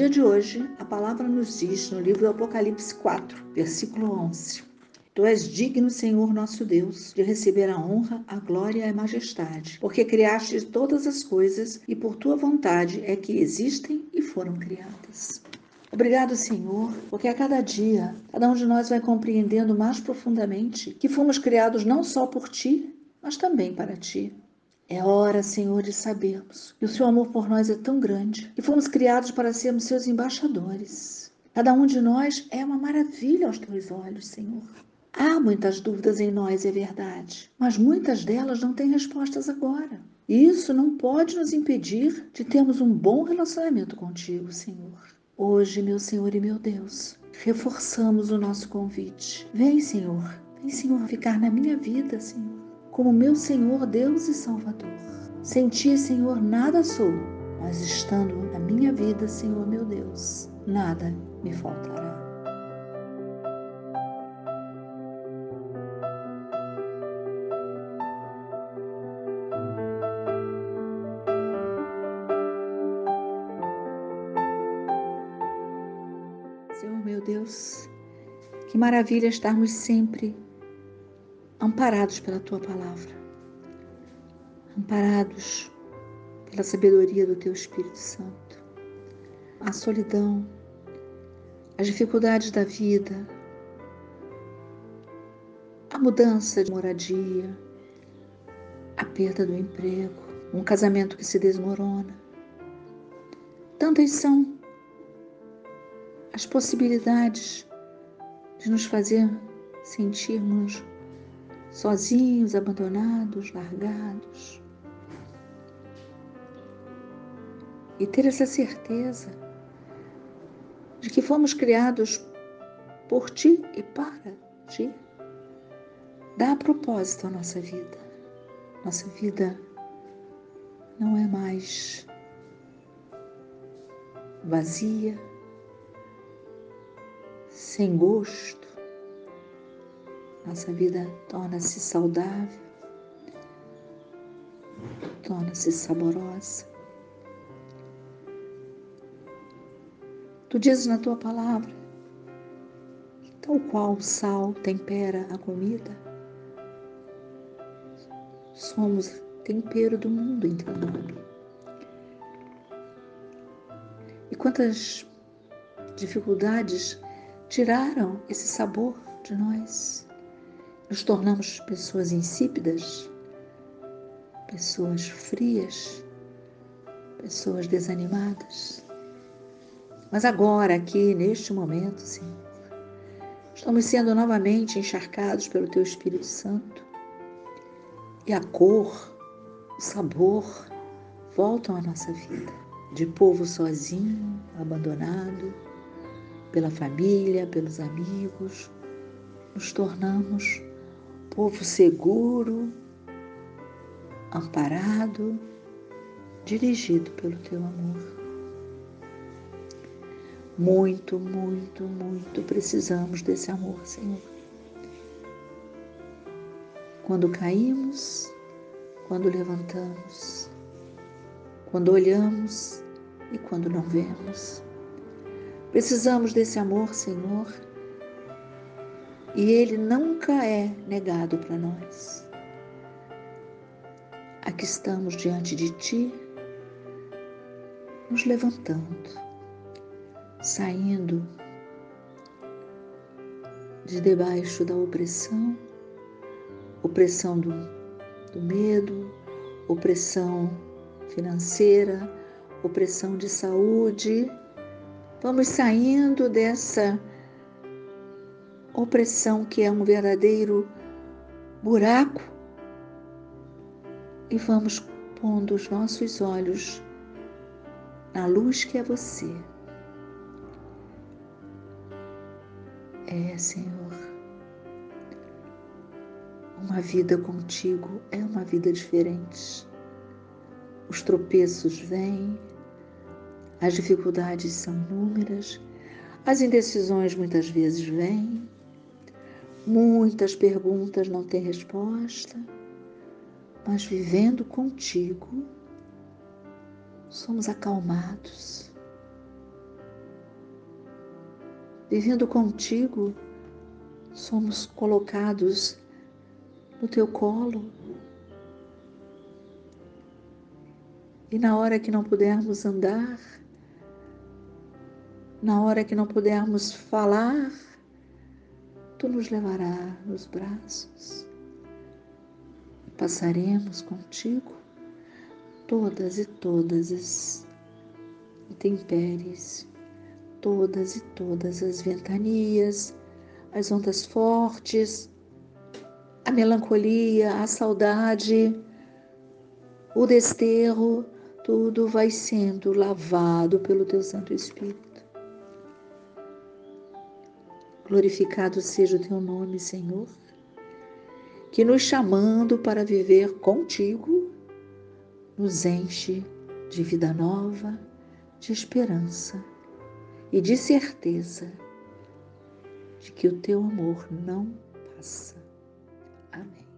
dia de hoje, a palavra nos diz no livro do Apocalipse 4, versículo 11: Tu és digno, Senhor nosso Deus, de receber a honra, a glória e a majestade, porque criaste todas as coisas e por tua vontade é que existem e foram criadas. Obrigado, Senhor, porque a cada dia cada um de nós vai compreendendo mais profundamente que fomos criados não só por ti, mas também para ti. É hora, Senhor, de sabermos que o seu amor por nós é tão grande que fomos criados para sermos seus embaixadores. Cada um de nós é uma maravilha aos teus olhos, Senhor. Há muitas dúvidas em nós, é verdade, mas muitas delas não têm respostas agora. E isso não pode nos impedir de termos um bom relacionamento contigo, Senhor. Hoje, meu Senhor e meu Deus, reforçamos o nosso convite. Vem, Senhor, vem, Senhor, ficar na minha vida, Senhor, como meu Senhor, Deus e Salvador. Sem ti, Senhor, nada sou, mas estando na minha vida, Senhor, meu Deus, nada me faltará. Senhor meu Deus, que maravilha estarmos sempre amparados pela tua palavra, amparados pela sabedoria do teu Espírito Santo. A solidão, as dificuldades da vida, a mudança de moradia, a perda do emprego, um casamento que se desmorona. Tantas são as possibilidades de nos fazer sentirmos sozinhos, abandonados, largados. E ter essa certeza de que fomos criados por ti e para ti, dá propósito à nossa vida. Nossa vida não é mais vazia, sem gosto, nossa vida torna-se saudável, torna-se saborosa. Tu dizes na tua palavra, tal qual o sal tempera a comida, somos tempero do mundo em nome. E quantas dificuldades tiraram esse sabor de nós. Nos tornamos pessoas insípidas, pessoas frias, pessoas desanimadas. Mas agora, aqui, neste momento, Senhor, estamos sendo novamente encharcados pelo Teu Espírito Santo. E a cor, o sabor voltam à nossa vida. De povo sozinho, abandonado, pela família, pelos amigos, nos tornamos povo seguro, amparado, dirigido pelo teu amor. Muito, muito, muito precisamos desse amor, Senhor. Quando caímos, quando levantamos, quando olhamos e quando não vemos. Precisamos desse amor, Senhor, e ele nunca é negado para nós. Aqui estamos diante de Ti, nos levantando, saindo de debaixo da opressão, opressão do, do medo, opressão financeira, opressão de saúde, Vamos saindo dessa opressão que é um verdadeiro buraco e vamos pondo os nossos olhos na luz que é você. É, Senhor, uma vida contigo é uma vida diferente. Os tropeços vêm, as dificuldades são inúmeras, as indecisões muitas vezes vêm, muitas perguntas não têm resposta, mas vivendo contigo, somos acalmados, vivendo contigo, somos colocados no teu colo. E na hora que não pudermos andar, na hora que não pudermos falar, tu nos levarás nos braços. Passaremos contigo todas e todas as intempéries, todas e todas as ventanias, as ondas fortes, a melancolia, a saudade, o desterro, tudo vai sendo lavado pelo teu Santo Espírito. Glorificado seja o teu nome, Senhor, que nos chamando para viver contigo, nos enche de vida nova, de esperança e de certeza de que o teu amor não passa. Amém.